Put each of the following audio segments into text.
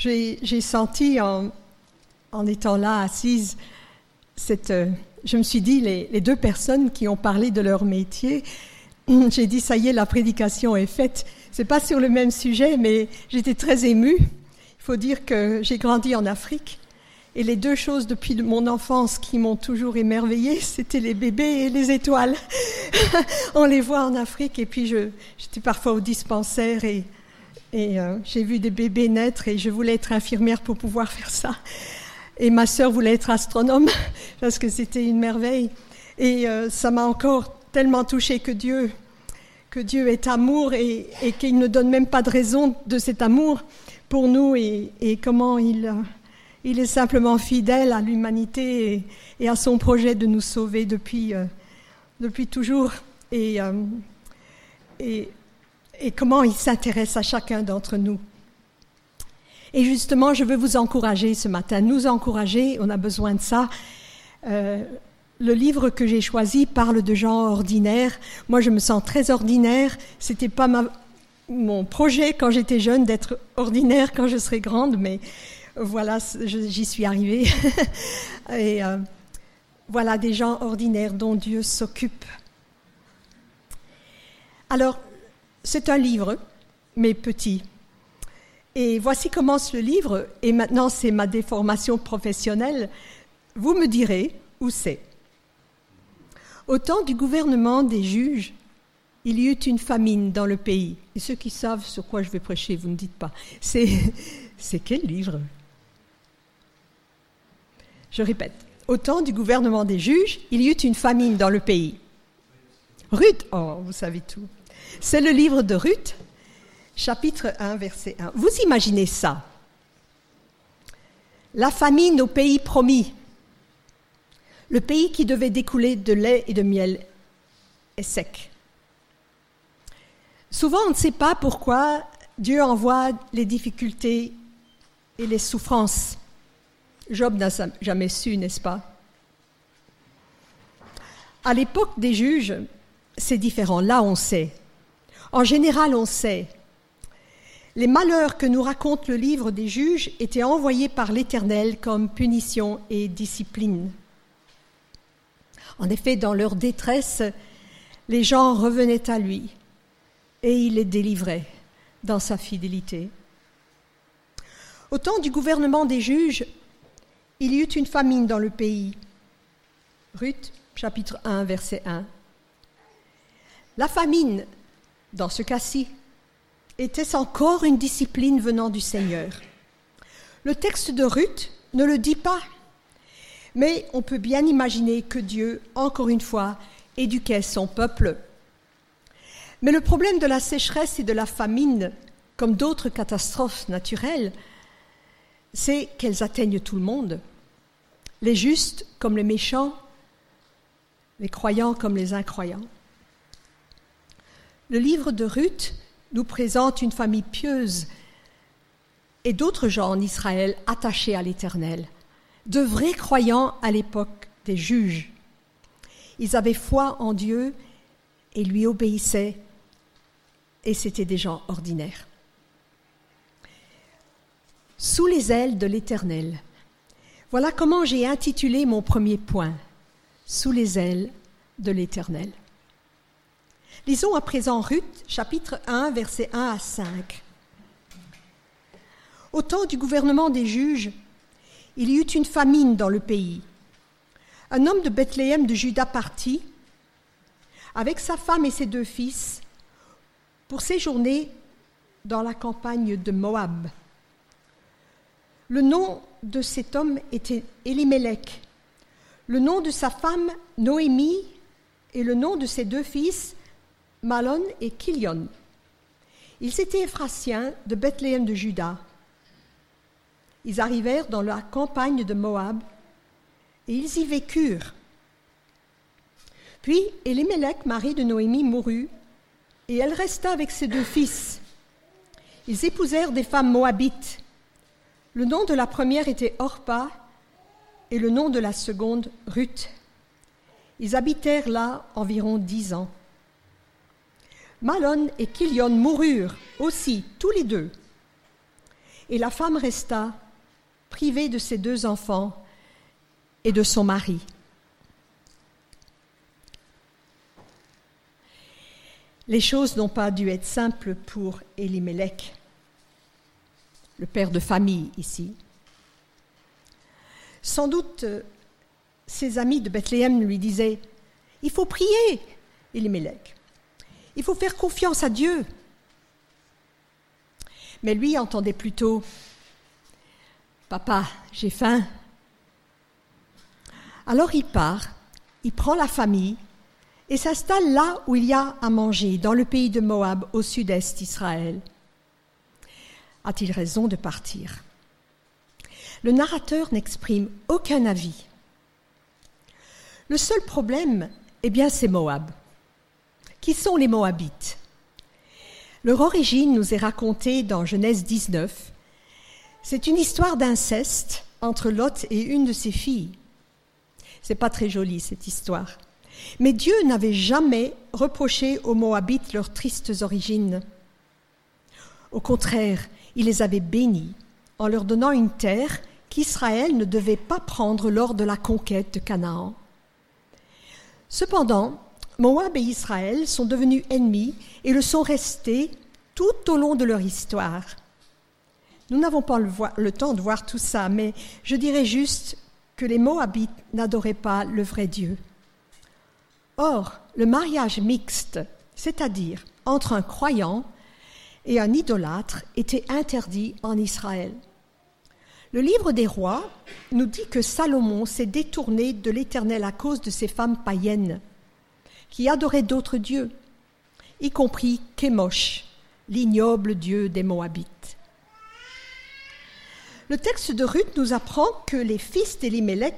j'ai senti en, étant là assise, cette, euh, je me suis dit, les, les, deux personnes qui ont parlé de leur métier, j'ai dit, ça y est, la prédication est faite. C'est pas sur le même sujet, mais j'étais très émue. Il faut dire que j'ai grandi en Afrique. Et les deux choses depuis mon enfance qui m'ont toujours émerveillée, c'était les bébés et les étoiles. On les voit en Afrique. Et puis j'étais parfois au dispensaire et et euh, j'ai vu des bébés naître et je voulais être infirmière pour pouvoir faire ça. Et ma sœur voulait être astronome parce que c'était une merveille. Et euh, ça m'a encore tellement touchée que Dieu, que Dieu est amour et, qu'il ne donne même pas de raison de cet amour pour nous et, comment il, euh, il est simplement fidèle à l'humanité et, à son projet de nous sauver depuis, depuis toujours. Et et comment il s'intéresse à chacun d'entre nous. Et justement, je veux vous encourager ce matin, nous encourager, on a besoin de ça. Euh, le livre que j'ai choisi parle de gens ordinaires. Moi, je me sens très ordinaire. C'était pas mon projet quand j'étais jeune d'être ordinaire quand je serai grande, mais voilà, j'y suis arrivée. Et euh, voilà des gens ordinaires dont Dieu s'occupe. Alors, c'est un livre, mais petit. Et voici commence le livre, et maintenant c'est ma déformation professionnelle. Vous me direz où c'est. Au temps du gouvernement des juges, il y eut une famine dans le pays. Et ceux qui savent sur quoi je vais prêcher, vous ne dites pas. C'est, c'est quel livre? Je répète. Au temps du gouvernement des juges, il y eut une famine dans le pays. Ruth, oh, vous savez tout. C'est le livre de Ruth, chapitre 1, verset 1. Vous imaginez ça La famine au pays promis, le pays qui devait découler de lait et de miel est sec. Souvent, on ne sait pas pourquoi Dieu envoie les difficultés et les souffrances. Job n'a jamais su, n'est-ce pas? À l'époque des juges, c'est différent. Là, on sait. En général, on sait. Les malheurs que nous raconte le livre des juges étaient envoyés par l'Éternel comme punition et discipline. En effet, dans leur détresse, les gens revenaient à lui et il les délivrait dans sa fidélité. Au temps du gouvernement des juges, il y eut une famine dans le pays. Ruth, chapitre 1, verset 1. La famine dans ce cas-ci, était-ce encore une discipline venant du Seigneur? Le texte de Ruth ne le dit pas, mais on peut bien imaginer que Dieu, encore une fois, éduquait son peuple. Mais le problème de la sécheresse et de la famine, comme d'autres catastrophes naturelles, c'est qu'elles atteignent tout le monde, les justes comme les méchants, les croyants comme les incroyants. Le livre de Ruth nous présente une famille pieuse et d'autres gens en Israël attachés à l'Éternel, de vrais croyants à l'époque des juges. Ils avaient foi en Dieu et lui obéissaient, et c'étaient des gens ordinaires. Sous les ailes de l'Éternel. Voilà comment j'ai intitulé mon premier point. Sous les ailes de l'Éternel. Lisons à présent Ruth, chapitre 1, versets 1 à 5. Au temps du gouvernement des juges, il y eut une famine dans le pays. Un homme de Bethléem de Juda partit, avec sa femme et ses deux fils, pour séjourner dans la campagne de Moab. Le nom de cet homme était Elimelech, le nom de sa femme Noémie et le nom de ses deux fils Malon et Kilion. Ils étaient Ephrasiens de Bethléem de Juda. Ils arrivèrent dans la campagne de Moab et ils y vécurent. Puis Elimelech, mari de Noémie, mourut et elle resta avec ses deux fils. Ils épousèrent des femmes moabites. Le nom de la première était Orpa et le nom de la seconde Ruth. Ils habitèrent là environ dix ans. Malon et Kilion moururent aussi, tous les deux. et la femme resta privée de ses deux enfants et de son mari. Les choses n'ont pas dû être simples pour Elimelech, le père de famille ici. Sans doute, ses amis de Bethléem lui disaient Il faut prier, Elimelech. Il faut faire confiance à Dieu. Mais lui entendait plutôt Papa, j'ai faim. Alors il part, il prend la famille et s'installe là où il y a à manger, dans le pays de Moab, au sud-est d'Israël. A-t-il raison de partir? Le narrateur n'exprime aucun avis. Le seul problème, eh bien, c'est Moab. Qui sont les Moabites? Leur origine nous est racontée dans Genèse 19. C'est une histoire d'inceste entre Lot et une de ses filles. C'est pas très joli cette histoire. Mais Dieu n'avait jamais reproché aux Moabites leurs tristes origines. Au contraire, il les avait bénis en leur donnant une terre qu'Israël ne devait pas prendre lors de la conquête de Canaan. Cependant, Moab et Israël sont devenus ennemis et le sont restés tout au long de leur histoire. Nous n'avons pas le, temps de voir tout ça, mais je dirais juste que les Moabites n'adoraient pas le vrai Dieu. Or, le mariage mixte, c'est-à-dire entre un croyant et un idolâtre, était interdit en Israël. Le livre des rois nous dit que Salomon s'est détourné de l'Éternel à cause de ces femmes païennes qui adoraient d'autres dieux, y compris Kémosh, l'ignoble dieu des Moabites. Le texte de Ruth nous apprend que les fils d'Elimelech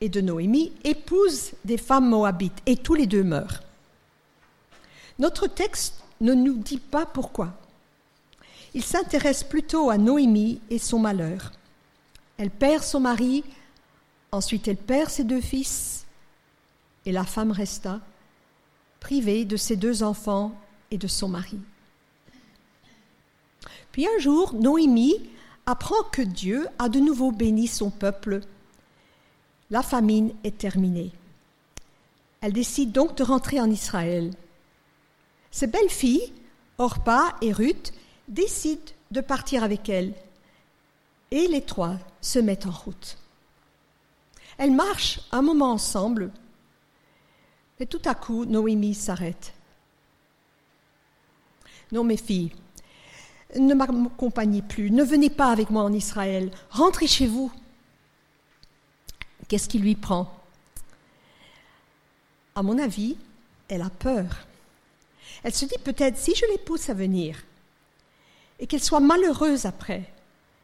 et de Noémie épousent des femmes moabites et tous les deux meurent. Notre texte ne nous dit pas pourquoi. Il s'intéresse plutôt à Noémie et son malheur. Elle perd son mari, ensuite elle perd ses deux fils, et la femme resta privée de ses deux enfants et de son mari. Puis un jour, Noémie apprend que Dieu a de nouveau béni son peuple la famine est terminée. Elle décide donc de rentrer en Israël. Ses belles filles, Orpa et Ruth, décident de partir avec elle. Et les trois se mettent en route. Elles marchent un moment ensemble, mais tout à coup, Noémie s'arrête. Non, mes filles, ne m'accompagnez plus, ne venez pas avec moi en Israël, rentrez chez vous. Qu'est-ce qui lui prend? À mon avis, elle a peur. Elle se dit peut-être si je les pousse à venir et qu'elles soient malheureuses après,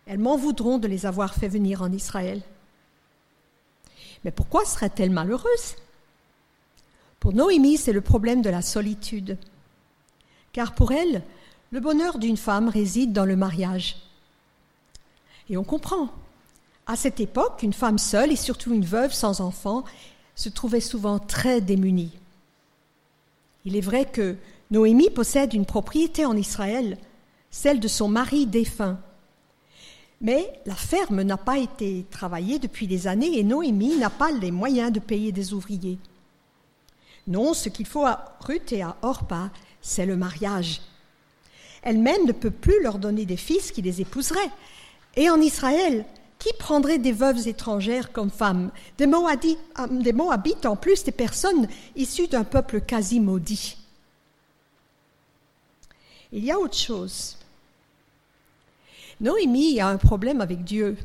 elles m'en voudront de les avoir fait venir en Israël. Mais pourquoi serait-elle malheureuse? Pour Noémie, c'est le problème de la solitude. Car pour elle, le bonheur d'une femme réside dans le mariage. Et on comprend. À cette époque, une femme seule et surtout une veuve sans enfant se trouvait souvent très démunie. Il est vrai que Noémie possède une propriété en Israël, celle de son mari défunt. Mais la ferme n'a pas été travaillée depuis des années et Noémie n'a pas les moyens de payer des ouvriers. Non, ce qu'il faut à Ruth et à Orpa, c'est le mariage. Elle-même ne peut plus leur donner des fils qui les épouseraient. Et en Israël, qui prendrait des veuves étrangères comme femmes? Euh, des Moabites en plus, des personnes issues d'un peuple quasi maudit. Il y a autre chose. Noémie a un problème avec Dieu.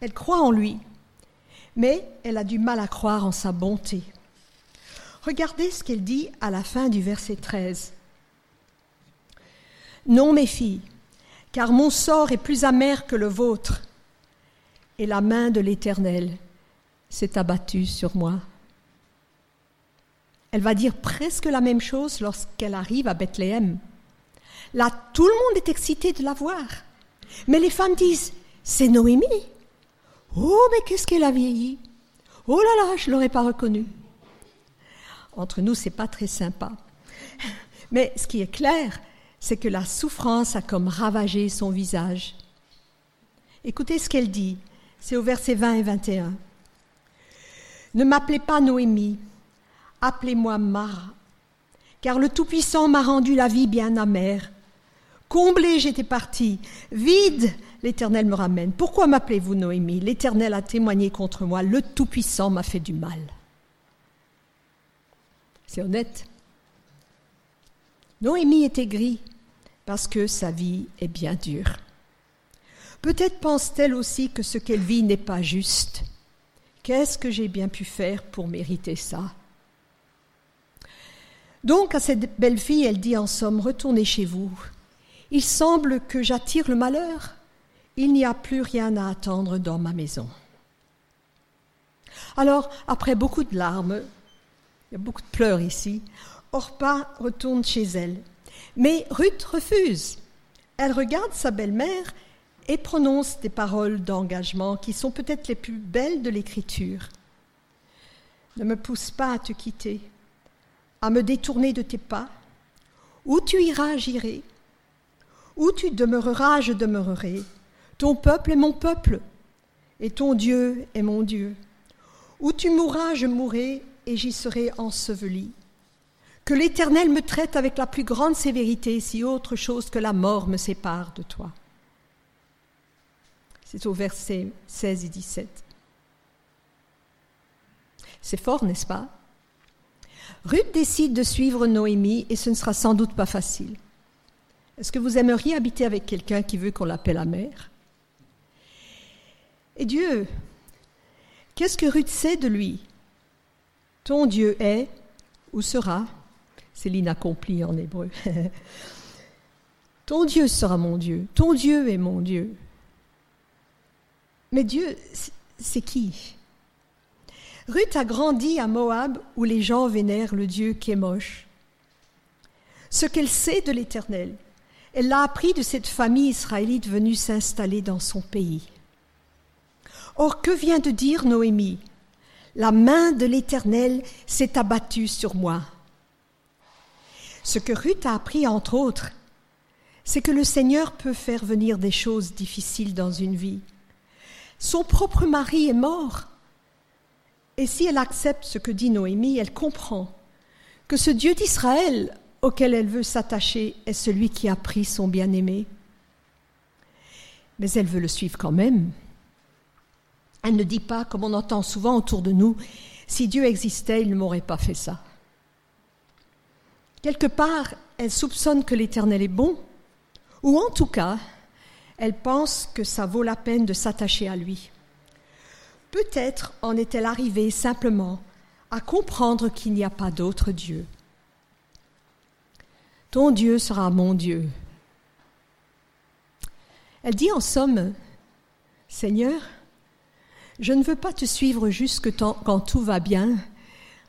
Elle croit en lui, mais elle a du mal à croire en sa bonté. Regardez ce qu'elle dit à la fin du verset 13. Non, mes filles, car mon sort est plus amer que le vôtre et la main de l'Éternel s'est abattue sur moi. Elle va dire presque la même chose lorsqu'elle arrive à Bethléem. Là, tout le monde est excité de la voir. Mais les femmes disent, c'est Noémie. Oh, mais qu'est-ce qu'elle a vieilli. Oh là là, je ne l'aurais pas reconnue. Entre nous, c'est pas très sympa. Mais ce qui est clair, c'est que la souffrance a comme ravagé son visage. Écoutez ce qu'elle dit, c'est au verset 20 et 21. Ne m'appelez pas Noémie, appelez-moi Mara, car le Tout-Puissant m'a rendu la vie bien amère. Comblé, j'étais parti, vide, l'Éternel me ramène. Pourquoi m'appelez-vous Noémie? L'Éternel a témoigné contre moi, le Tout-Puissant m'a fait du mal. C'est honnête. Noémie est aigrie parce que sa vie est bien dure. Peut-être pense-t-elle aussi que ce qu'elle vit n'est pas juste. Qu'est-ce que j'ai bien pu faire pour mériter ça? Donc à cette belle fille, elle dit en somme, retournez chez vous. Il semble que j'attire le malheur. Il n'y a plus rien à attendre dans ma maison. Alors, après beaucoup de larmes, il y a beaucoup de pleurs ici, Orpa retourne chez elle. Mais Ruth refuse. Elle regarde sa belle-mère et prononce des paroles d'engagement qui sont peut-être les plus belles de l'Écriture. Ne me pousse pas à te quitter, à me détourner de tes pas. Où tu iras, j'irai. Où tu demeureras, je demeurerai. Ton peuple est mon peuple, et ton Dieu est mon Dieu. Où tu mourras, je mourrai, et j'y serai enseveli. Que l'Éternel me traite avec la plus grande sévérité si autre chose que la mort me sépare de toi. C'est au verset 16 et 17. C'est fort, n'est-ce pas? Ruth décide de suivre Noémie et ce ne sera sans doute pas facile. Est-ce que vous aimeriez habiter avec quelqu'un qui veut qu'on l'appelle la mère Et Dieu, qu'est-ce que Ruth sait de lui? Ton Dieu est ou sera c'est l'inaccompli en hébreu. ton Dieu sera mon Dieu, ton Dieu est mon Dieu. Mais Dieu, c'est qui? Ruth a grandi à Moab où les gens vénèrent le Dieu Kémosh. Ce qu'elle sait de l'Éternel, elle l'a appris de cette famille israélite venue s'installer dans son pays. Or, que vient de dire Noémie? La main de l'Éternel s'est abattue sur moi. Ce que Ruth a appris, entre autres, c'est que le Seigneur peut faire venir des choses difficiles dans une vie. Son propre mari est mort. Et si elle accepte ce que dit Noémie, elle comprend que ce Dieu d'Israël auquel elle veut s'attacher est celui qui a pris son bien-aimé. Mais elle veut le suivre quand même. Elle ne dit pas, comme on entend souvent autour de nous, si Dieu existait, il ne m'aurait pas fait ça. Quelque part, elle soupçonne que l'Éternel est bon, ou en tout cas, elle pense que ça vaut la peine de s'attacher à lui. Peut-être en est-elle arrivée simplement à comprendre qu'il n'y a pas d'autre Dieu. Ton Dieu sera mon Dieu. Elle dit en somme, Seigneur, je ne veux pas te suivre jusque quand tout va bien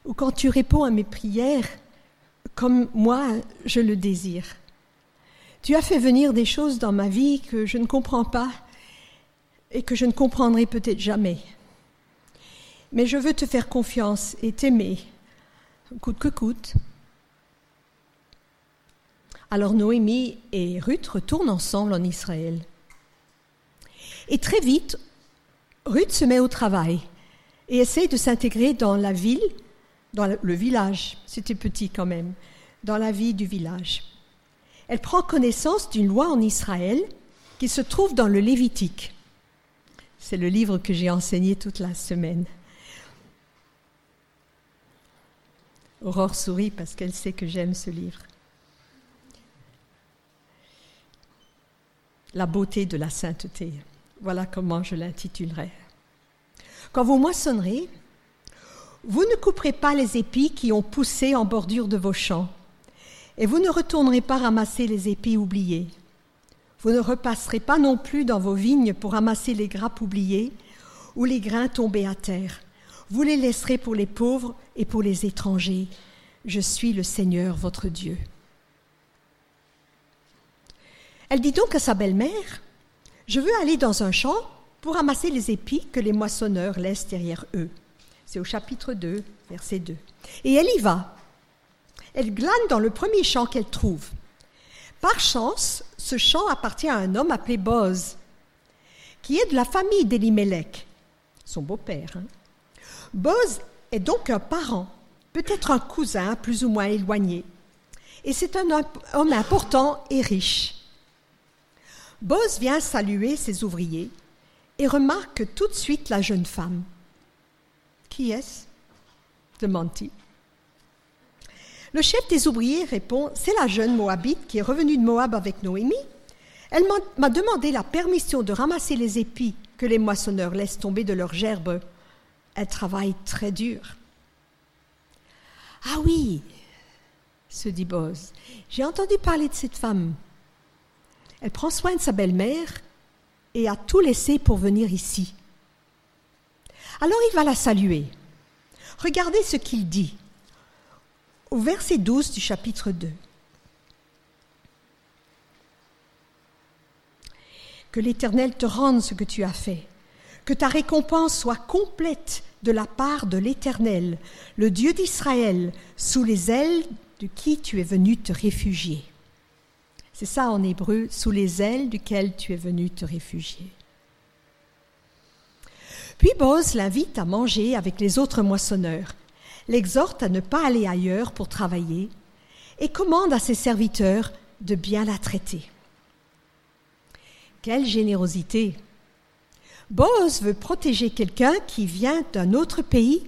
ou quand tu réponds à mes prières comme moi je le désire. Tu as fait venir des choses dans ma vie que je ne comprends pas et que je ne comprendrai peut-être jamais. Mais je veux te faire confiance et t'aimer, coûte que coûte. Alors Noémie et Ruth retournent ensemble en Israël. Et très vite, Ruth se met au travail et essaie de s'intégrer dans la ville, dans le village. C'était petit quand même dans la vie du village. Elle prend connaissance d'une loi en Israël qui se trouve dans le Lévitique. C'est le livre que j'ai enseigné toute la semaine. Aurore sourit parce qu'elle sait que j'aime ce livre. La beauté de la sainteté. Voilà comment je l'intitulerai. Quand vous moissonnerez, vous ne couperez pas les épis qui ont poussé en bordure de vos champs et vous ne retournerez pas ramasser les épis oubliés. Vous ne repasserez pas non plus dans vos vignes pour ramasser les grappes oubliées ou les grains tombés à terre. Vous les laisserez pour les pauvres et pour les étrangers. Je suis le Seigneur votre Dieu. Elle dit donc à sa belle-mère, Je veux aller dans un champ pour ramasser les épis que les moissonneurs laissent derrière eux. C'est au chapitre 2, verset 2. Et elle y va. Elle glane dans le premier champ qu'elle trouve. Par chance, ce champ appartient à un homme appelé Boz, qui est de la famille d'Elimelech, son beau-père. Hein. Boz est donc un parent, peut-être un cousin plus ou moins éloigné, et c'est un homme important et riche. Boz vient saluer ses ouvriers et remarque tout de suite la jeune femme. Qui est-ce? demande-t-il. Le chef des ouvriers répond C'est la jeune Moabite qui est revenue de Moab avec Noémie. Elle m'a demandé la permission de ramasser les épis que les moissonneurs laissent tomber de leurs gerbes. Elle travaille très dur. Ah oui, se dit Boz, j'ai entendu parler de cette femme. Elle prend soin de sa belle-mère et a tout laissé pour venir ici. Alors il va la saluer. Regardez ce qu'il dit au verset 12 du chapitre 2. Que l'Éternel te rende ce que tu as fait, que ta récompense soit complète de la part de l'Éternel, le Dieu d'Israël, sous les ailes de qui tu es venu te réfugier. C'est ça en hébreu, sous les ailes duquel tu es venu te réfugier. Puis Boz l'invite à manger avec les autres moissonneurs l'exhorte à ne pas aller ailleurs pour travailler et commande à ses serviteurs de bien la traiter. Quelle générosité Boaz veut protéger quelqu'un qui vient d'un autre pays,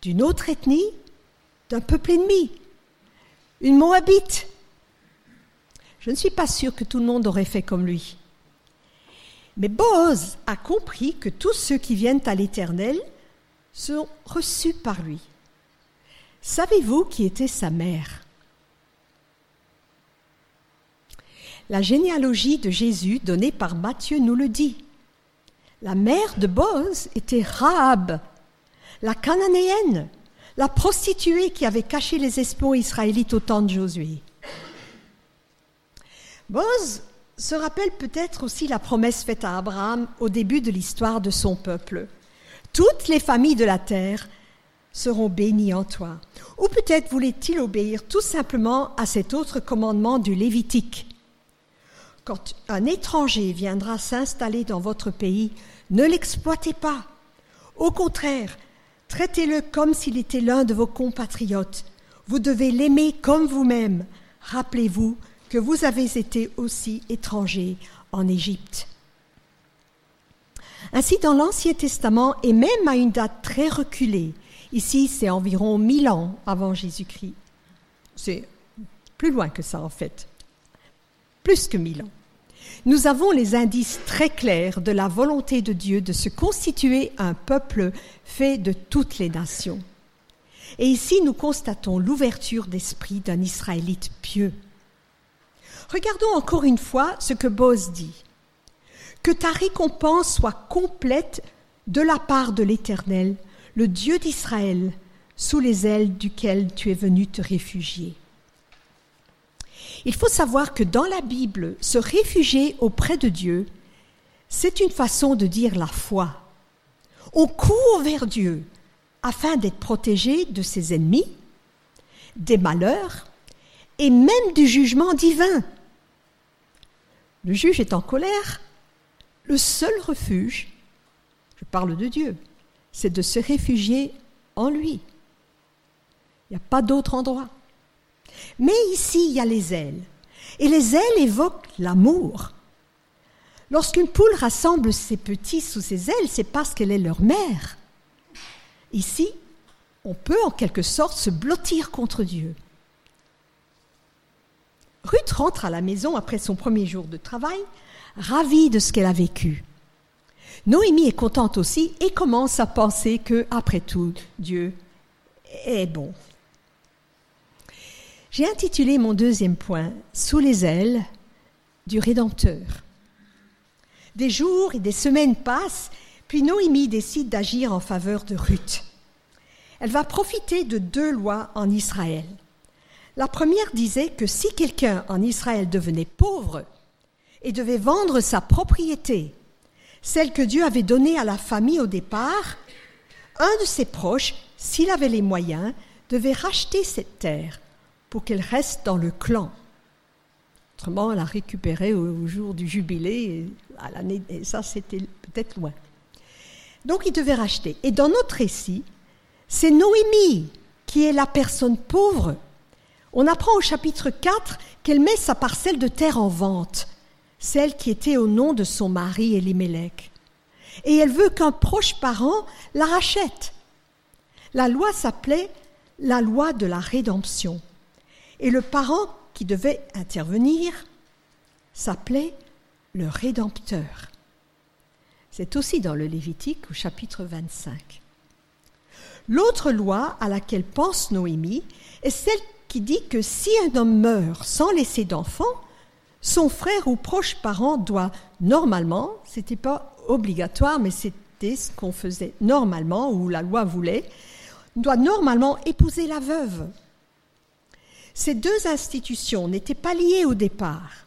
d'une autre ethnie, d'un peuple ennemi, une Moabite. Je ne suis pas sûre que tout le monde aurait fait comme lui. Mais Boaz a compris que tous ceux qui viennent à l'Éternel sont reçus par lui. Savez-vous qui était sa mère? La généalogie de Jésus donnée par Matthieu nous le dit. La mère de Boz était Rahab, la cananéenne, la prostituée qui avait caché les espions israélites au temps de Josué. Boz se rappelle peut-être aussi la promesse faite à Abraham au début de l'histoire de son peuple. Toutes les familles de la terre seront bénis en toi. Ou peut-être voulait-il obéir tout simplement à cet autre commandement du Lévitique. Quand un étranger viendra s'installer dans votre pays, ne l'exploitez pas. Au contraire, traitez-le comme s'il était l'un de vos compatriotes. Vous devez l'aimer comme vous-même. Rappelez-vous que vous avez été aussi étranger en Égypte. Ainsi, dans l'Ancien Testament, et même à une date très reculée, Ici, c'est environ 1000 ans avant Jésus-Christ. C'est plus loin que ça, en fait. Plus que 1000 ans. Nous avons les indices très clairs de la volonté de Dieu de se constituer un peuple fait de toutes les nations. Et ici, nous constatons l'ouverture d'esprit d'un Israélite pieux. Regardons encore une fois ce que Boz dit. Que ta récompense soit complète de la part de l'Éternel, le Dieu d'Israël, sous les ailes duquel tu es venu te réfugier. Il faut savoir que dans la Bible, se réfugier auprès de Dieu, c'est une façon de dire la foi. On court vers Dieu afin d'être protégé de ses ennemis, des malheurs et même du jugement divin. Le juge est en colère. Le seul refuge, je parle de Dieu, c'est de se réfugier en lui. Il n'y a pas d'autre endroit. Mais ici, il y a les ailes. Et les ailes évoquent l'amour. Lorsqu'une poule rassemble ses petits sous ses ailes, c'est parce qu'elle est leur mère. Ici, on peut en quelque sorte se blottir contre Dieu. Ruth rentre à la maison après son premier jour de travail, ravie de ce qu'elle a vécu. Noémie est contente aussi et commence à penser que, après tout, Dieu est bon. J'ai intitulé mon deuxième point Sous les ailes du Rédempteur. Des jours et des semaines passent, puis Noémie décide d'agir en faveur de Ruth. Elle va profiter de deux lois en Israël. La première disait que si quelqu'un en Israël devenait pauvre et devait vendre sa propriété celle que Dieu avait donnée à la famille au départ, un de ses proches, s'il avait les moyens, devait racheter cette terre pour qu'elle reste dans le clan. Autrement, elle a récupéré au, jour du jubilé, et ça, c'était peut-être loin. Donc, il devait racheter. Et dans notre récit, c'est Noémie qui est la personne pauvre. On apprend au chapitre 4 qu'elle met sa parcelle de terre en vente, celle qui était au nom de son mari Elimelech. Et elle veut qu'un proche parent la rachète. La loi s'appelait la loi de la rédemption. Et le parent qui devait intervenir s'appelait le Rédempteur. C'est aussi dans le Lévitique au chapitre 25. L'autre loi à laquelle pense Noémie est celle qui dit que si un homme meurt sans laisser d'enfant, son frère ou proche parent doit normalement, c'était pas obligatoire, mais c'était ce qu'on faisait normalement, ou la loi voulait, doit normalement épouser la veuve. Ces deux institutions n'étaient pas liées au départ.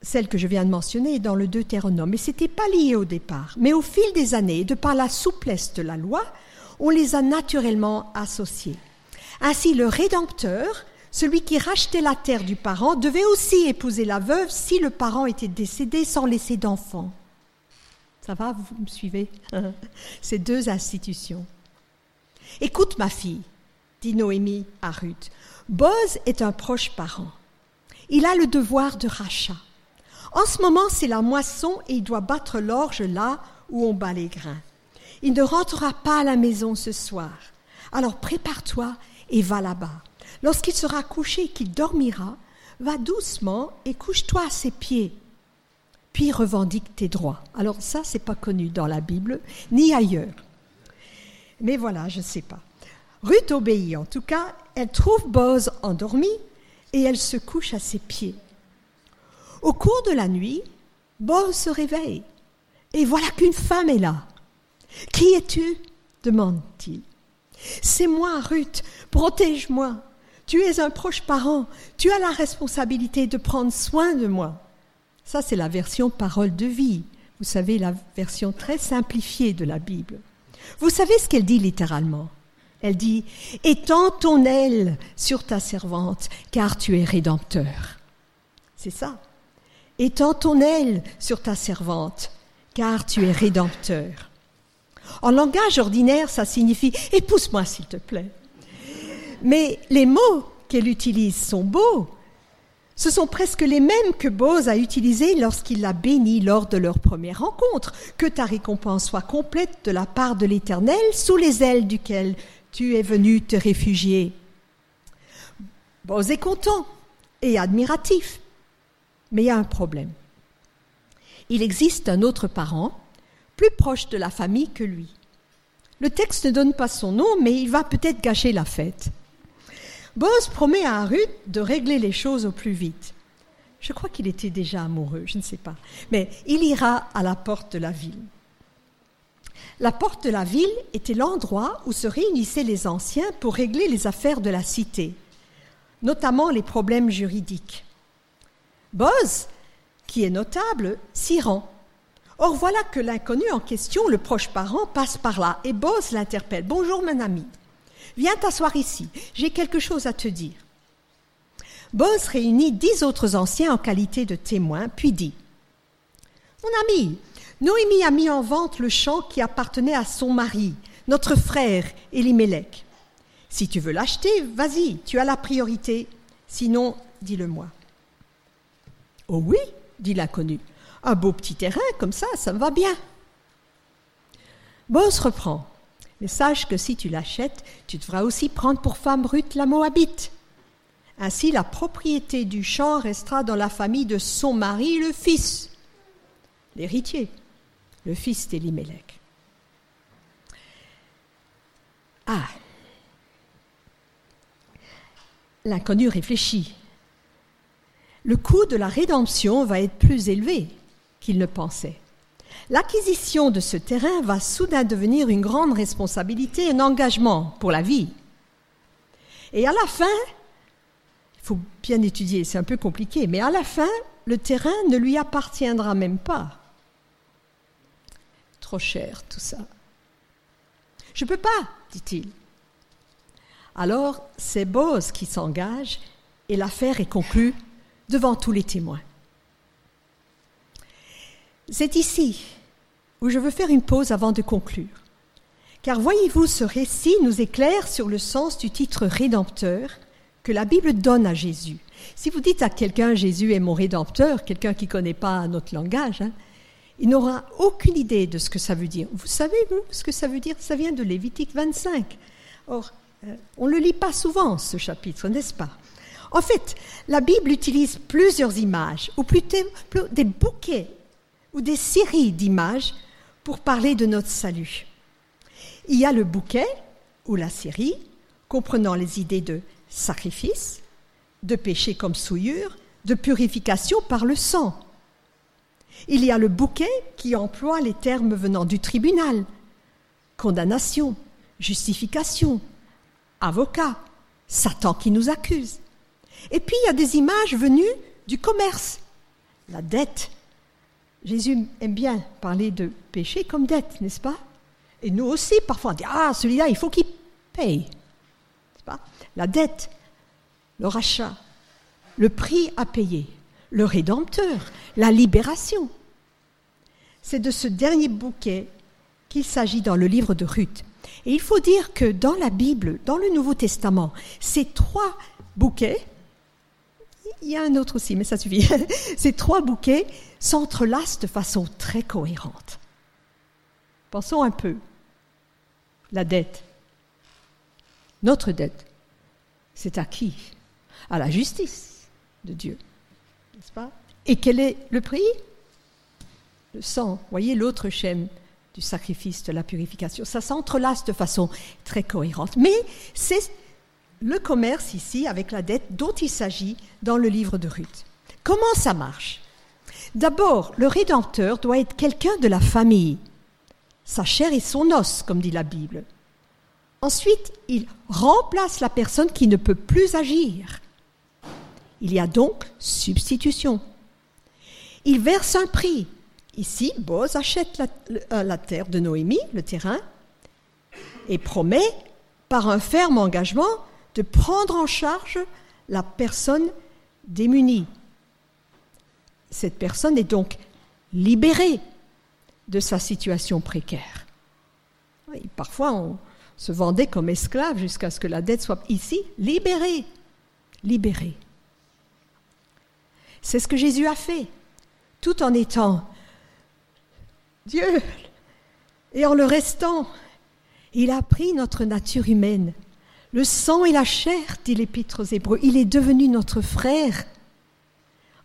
Celle que je viens de mentionner est dans le Deutéronome, mais ce n'était pas lié au départ. Mais au fil des années, de par la souplesse de la loi, on les a naturellement associées. Ainsi, le Rédempteur, celui qui rachetait la terre du parent, devait aussi épouser la veuve si le parent était décédé sans laisser d'enfant. Ça va, vous me suivez? Ces deux institutions. Écoute ma fille, dit Noémie à Ruth, Boz est un proche parent. Il a le devoir de rachat. En ce moment, c'est la moisson et il doit battre l'orge là où on bat les grains. Il ne rentrera pas à la maison ce soir. Alors prépare-toi et va là-bas. Lorsqu'il sera couché et qu'il dormira, va doucement et couche-toi à ses pieds. Puis revendique tes droits. Alors ça, c'est pas connu dans la Bible, ni ailleurs. Mais voilà, je ne sais pas. Ruth obéit en tout cas, elle trouve Boz endormi et elle se couche à ses pieds. Au cours de la nuit, Boz se réveille et voilà qu'une femme est là. Qui es-tu? demande-t-il. C'est moi, Ruth, protège-moi. Tu es un proche parent, tu as la responsabilité de prendre soin de moi. Ça, c'est la version parole de vie. Vous savez, la version très simplifiée de la Bible. Vous savez ce qu'elle dit littéralement? Elle dit Étends ton aile sur ta servante, car tu es rédempteur. C'est ça. Étends ton aile sur ta servante, car tu es rédempteur. En langage ordinaire, ça signifie Épouse-moi, s'il te plaît. Mais les mots qu'elle utilise sont beaux. Ce sont presque les mêmes que Boz a utilisés lorsqu'il l'a béni lors de leur première rencontre. Que ta récompense soit complète de la part de l'Éternel, sous les ailes duquel tu es venu te réfugier. Boz est content et admiratif. Mais il y a un problème. Il existe un autre parent, plus proche de la famille que lui. Le texte ne donne pas son nom, mais il va peut-être gâcher la fête. Boz promet à Ruth de régler les choses au plus vite. Je crois qu'il était déjà amoureux, je ne sais pas. Mais il ira à la porte de la ville. La porte de la ville était l'endroit où se réunissaient les anciens pour régler les affaires de la cité, notamment les problèmes juridiques. Boz, qui est notable, s'y rend. Or voilà que l'inconnu en question, le proche parent, passe par là et Boz l'interpelle. Bonjour mon ami. Viens t'asseoir ici, j'ai quelque chose à te dire. Boz réunit dix autres anciens en qualité de témoins, puis dit Mon ami, Noémie a mis en vente le champ qui appartenait à son mari, notre frère Elimelech. Si tu veux l'acheter, vas-y, tu as la priorité. Sinon, dis-le-moi. Oh oui, dit l'inconnu. Un beau petit terrain comme ça, ça me va bien. Boz reprend. Mais sache que si tu l'achètes, tu devras aussi prendre pour femme Ruth la Moabite. Ainsi, la propriété du champ restera dans la famille de son mari, le fils, l'héritier, le fils d'Elimelech. Ah L'inconnu réfléchit. Le coût de la rédemption va être plus élevé qu'il ne pensait. L'acquisition de ce terrain va soudain devenir une grande responsabilité, un engagement pour la vie. Et à la fin, il faut bien étudier, c'est un peu compliqué, mais à la fin, le terrain ne lui appartiendra même pas. Trop cher tout ça. Je ne peux pas, dit-il. Alors, c'est Boz qui s'engage et l'affaire est conclue devant tous les témoins. C'est ici où je veux faire une pause avant de conclure. Car voyez-vous, ce récit nous éclaire sur le sens du titre rédempteur que la Bible donne à Jésus. Si vous dites à quelqu'un Jésus est mon rédempteur, quelqu'un qui ne connaît pas notre langage, hein, il n'aura aucune idée de ce que ça veut dire. Vous savez, vous, ce que ça veut dire? Ça vient de Lévitique 25. Or, euh, on ne le lit pas souvent, ce chapitre, n'est-ce pas? En fait, la Bible utilise plusieurs images, ou plutôt des bouquets ou des séries d'images pour parler de notre salut. Il y a le bouquet ou la série comprenant les idées de sacrifice, de péché comme souillure, de purification par le sang. Il y a le bouquet qui emploie les termes venant du tribunal, condamnation, justification, avocat, Satan qui nous accuse. Et puis il y a des images venues du commerce, la dette. Jésus aime bien parler de péché comme dette, n'est-ce pas? Et nous aussi, parfois, on dit Ah, celui-là, il faut qu'il paye. La dette, le rachat, le prix à payer, le rédempteur, la libération. C'est de ce dernier bouquet qu'il s'agit dans le livre de Ruth. Et il faut dire que dans la Bible, dans le Nouveau Testament, ces trois bouquets, il y a un autre aussi, mais ça suffit, ces trois bouquets s'entrelacent de façon très cohérente. Pensons un peu. La dette. Notre dette, c'est à qui À la justice de Dieu. N'est-ce pas? Et quel est le prix? Le sang. Voyez l'autre chaîne du sacrifice, de la purification. Ça s'entrelace de façon très cohérente. Mais c'est le commerce ici avec la dette dont il s'agit dans le livre de Ruth. Comment ça marche? D'abord, le Rédempteur doit être quelqu'un de la famille, sa chair et son os, comme dit la Bible. Ensuite, il remplace la personne qui ne peut plus agir. Il y a donc substitution. Il verse un prix Ici, Boz achète euh, la, terre de Noémie, le terrain, et promet, par un ferme engagement, de prendre en charge la personne démunie. Cette personne est donc libérée de sa situation précaire. parfois, on se vendait comme esclave jusqu'à ce que la dette soit ici libérée. Libérée. C'est ce que Jésus a fait, tout en étant Dieu. Et en le restant, il a pris notre nature humaine. Le sang et la chair, dit l'Épître aux Hébreux, il est devenu notre frère.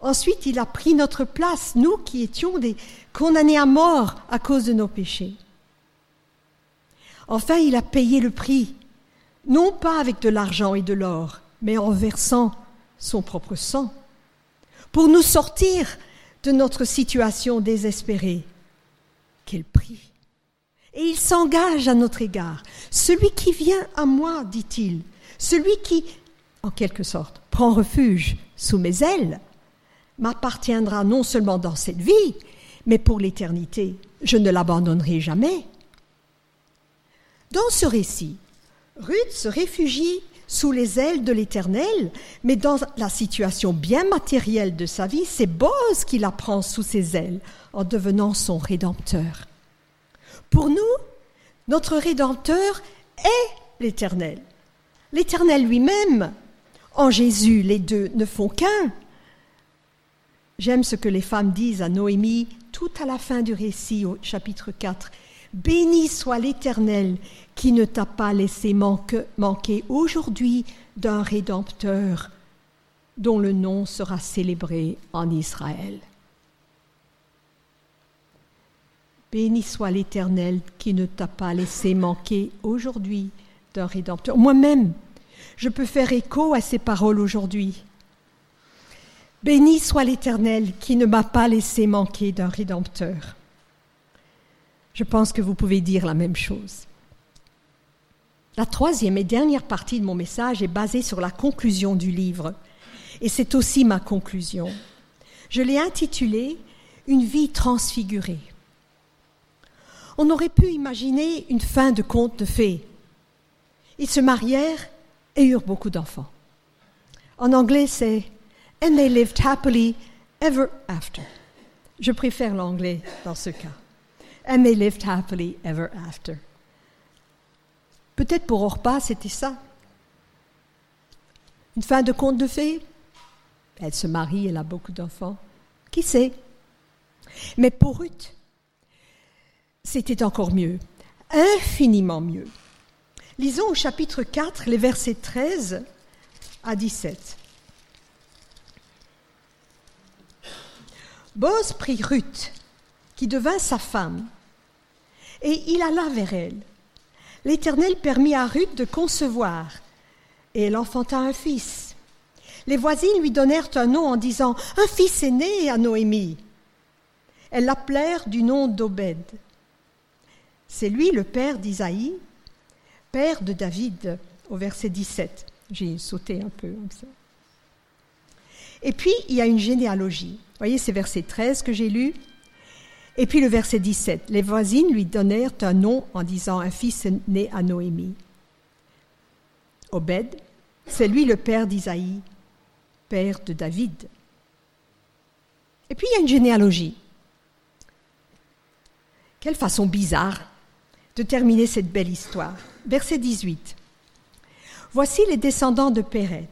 Ensuite, il a pris notre place, nous qui étions des condamnés à mort à cause de nos péchés. Enfin, il a payé le prix, non pas avec de l'argent et de l'or, mais en versant son propre sang, pour nous sortir de notre situation désespérée quel prix Et il s'engage à notre égard. Celui qui vient à moi, dit-il, celui qui, en quelque sorte, prend refuge sous mes ailes, m'appartiendra non seulement dans cette vie, mais pour l'éternité. Je ne l'abandonnerai jamais. Dans ce récit, Ruth se réfugie sous les ailes de l'Éternel, mais dans la situation bien matérielle de sa vie, c'est Boz qui la prend sous ses ailes en devenant son Rédempteur. Pour nous, notre Rédempteur est l'Éternel. L'Éternel lui-même. En Jésus, les deux ne font qu'un. J'aime ce que les femmes disent à Noémie tout à la fin du récit au chapitre 4. Béni soit l'Éternel qui ne t'a pas laissé manquer aujourd'hui d'un Rédempteur dont le nom sera célébré en Israël. Béni soit l'Éternel qui ne t'a pas laissé manquer aujourd'hui d'un Rédempteur. Moi-même, je peux faire écho à ces paroles aujourd'hui. Béni soit l'Éternel qui ne m'a pas laissé manquer d'un Rédempteur. Je pense que vous pouvez dire la même chose. La troisième et dernière partie de mon message est basée sur la conclusion du livre, et c'est aussi ma conclusion. Je l'ai intitulée Une vie transfigurée. On aurait pu imaginer une fin de conte de fées. Ils se marièrent et eurent beaucoup d'enfants. En anglais, c'est And they lived happily ever after. Je préfère l'anglais dans ce cas. And they lived happily ever after. Peut-être pour Orpa, c'était ça. Une fin de conte de fées? Elle se marie, elle a beaucoup d'enfants. Qui sait? Mais pour Ruth, c'était encore mieux, infiniment mieux. Lisons au chapitre 4, les versets 13 à 17. Boz prit Ruth, qui devint sa femme, et il alla vers elle. L'Éternel permit à Ruth de concevoir, et elle enfanta un fils. Les voisines lui donnèrent un nom en disant Un fils est né à Noémie. Elles l'appelèrent du nom d'Obed. C'est lui le père d'Isaïe, père de David, au verset 17. J'ai sauté un peu comme ça. Et puis, il y a une généalogie. Vous voyez, c'est verset 13 que j'ai lu. Et puis le verset 17. Les voisines lui donnèrent un nom en disant Un fils est né à Noémie. Obed, c'est lui le père d'Isaïe, père de David. Et puis il y a une généalogie. Quelle façon bizarre de terminer cette belle histoire. Verset 18. Voici les descendants de Pérez.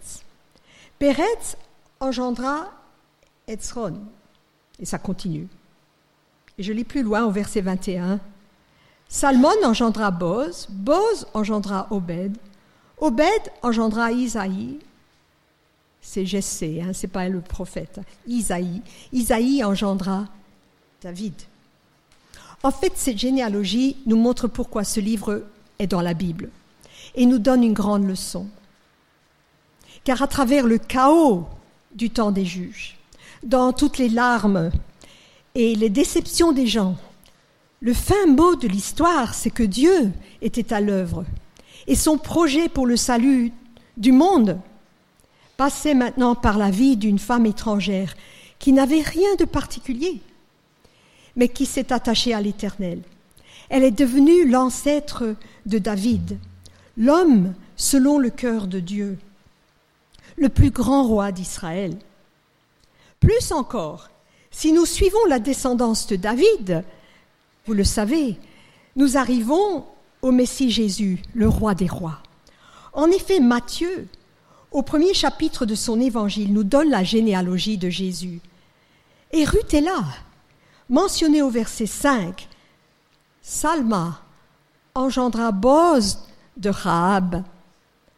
Pérez engendra Etzron. Et ça continue. Et je lis plus loin au verset 21. Salmon engendra Boz, Boz engendra Obed, Obed engendra Isaïe, c'est Jessé, hein, c'est pas le prophète, Isaïe, Isaïe engendra David. En fait, cette généalogie nous montre pourquoi ce livre est dans la Bible et nous donne une grande leçon. Car à travers le chaos du temps des juges, dans toutes les larmes et les déceptions des gens, le fin mot de l'histoire, c'est que Dieu était à l'œuvre et son projet pour le salut du monde passait maintenant par la vie d'une femme étrangère qui n'avait rien de particulier mais qui s'est attachée à l'Éternel. Elle est devenue l'ancêtre de David, l'homme selon le cœur de Dieu, le plus grand roi d'Israël. Plus encore, si nous suivons la descendance de David, vous le savez, nous arrivons au Messie Jésus, le roi des rois. En effet, Matthieu, au premier chapitre de son évangile, nous donne la généalogie de Jésus. Et Ruth est là, mentionné au verset 5, Salma engendra Boz de Rahab.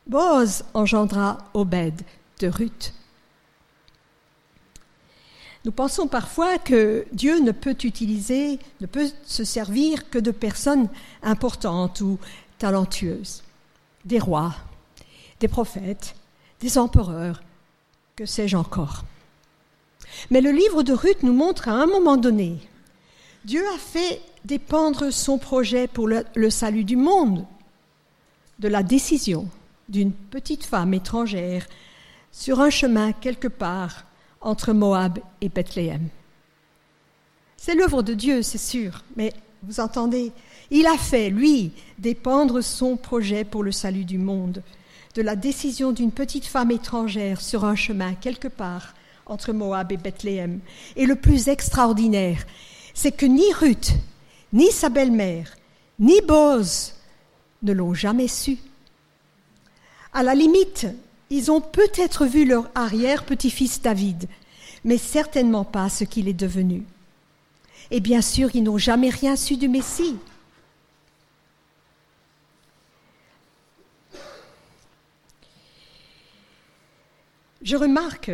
Boz engendra Obed de Ruth. Nous pensons parfois que Dieu ne peut utiliser, ne peut se servir que de personnes importantes ou talentueuses, des rois, des prophètes, des empereurs, que sais-je encore. Mais le livre de Ruth nous montre à un moment donné, Dieu a fait dépendre son projet pour le, salut du monde de la décision d'une petite femme étrangère sur un chemin quelque part entre Moab et Bethléem. C'est l'œuvre de Dieu, c'est sûr, mais vous entendez, il a fait, lui, dépendre son projet pour le salut du monde de la décision d'une petite femme étrangère sur un chemin quelque part entre Moab et Bethléem. Et le plus extraordinaire, c'est que ni Ruth, ni sa belle-mère, ni Boz ne l'ont jamais su. À la limite, ils ont peut-être vu leur arrière-petit-fils David, mais certainement pas ce qu'il est devenu. Et bien sûr, ils n'ont jamais rien su du Messie. Je remarque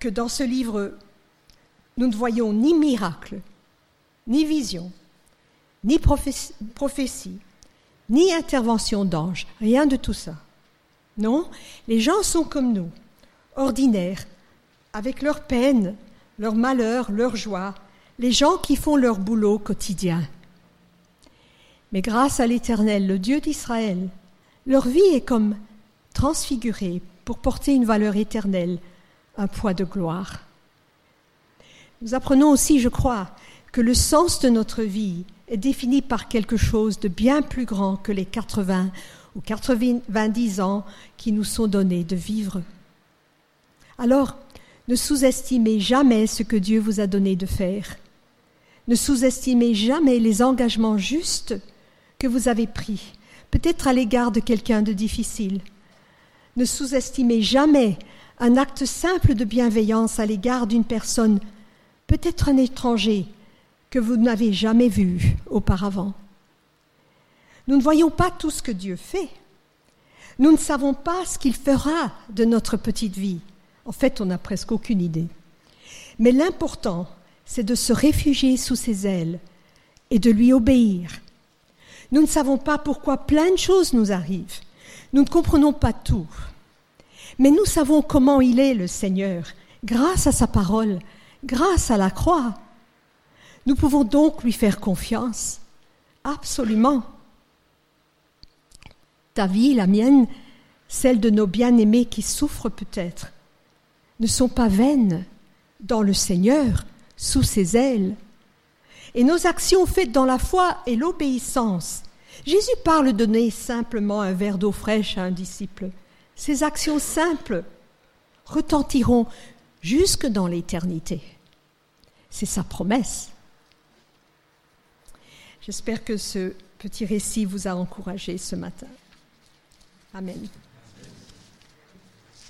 que dans ce livre, nous ne voyons ni miracle, ni vision, ni prophétie, ni intervention d'ange, rien de tout ça. Non, les gens sont comme nous, ordinaires, avec leurs peines, leurs malheurs, leurs joies, les gens qui font leur boulot quotidien. Mais grâce à l'Éternel, le Dieu d'Israël, leur vie est comme transfigurée pour porter une valeur éternelle un poids de gloire. Nous apprenons aussi, je crois, que le sens de notre vie est défini par quelque chose de bien plus grand que les 80 ou 90 ans qui nous sont donnés de vivre. Alors, Ne sous-estimez jamais ce que Dieu vous a donné de faire. Ne sous-estimez jamais les engagements justes que vous avez pris, peut-être à l'égard de quelqu'un de difficile. Ne sous-estimez jamais un acte simple de bienveillance à l'égard d'une personne, peut-être un étranger, que vous n'avez jamais vu auparavant. Nous ne voyons pas tout ce que Dieu fait. Nous ne savons pas ce qu'il fera de notre petite vie. En fait, on n'a presque aucune idée. Mais l'important, c'est de se réfugier sous ses ailes et de lui obéir. Nous ne savons pas pourquoi plein de choses nous arrivent. Nous ne comprenons pas tout. Mais nous savons comment il est, le Seigneur, grâce à sa parole, grâce à la croix. Nous pouvons donc lui faire confiance. Absolument. Ta vie, la mienne, celle de nos bien-aimés qui souffrent peut-être, ne sont pas vaines dans le Seigneur, sous ses ailes. Et nos actions faites dans la foi et l'obéissance. Jésus parle de donner simplement un verre d'eau fraîche à un disciple. Ces actions simples retentiront jusque dans l'éternité. C'est sa promesse. J'espère que ce petit récit vous a encouragé ce matin. Amen.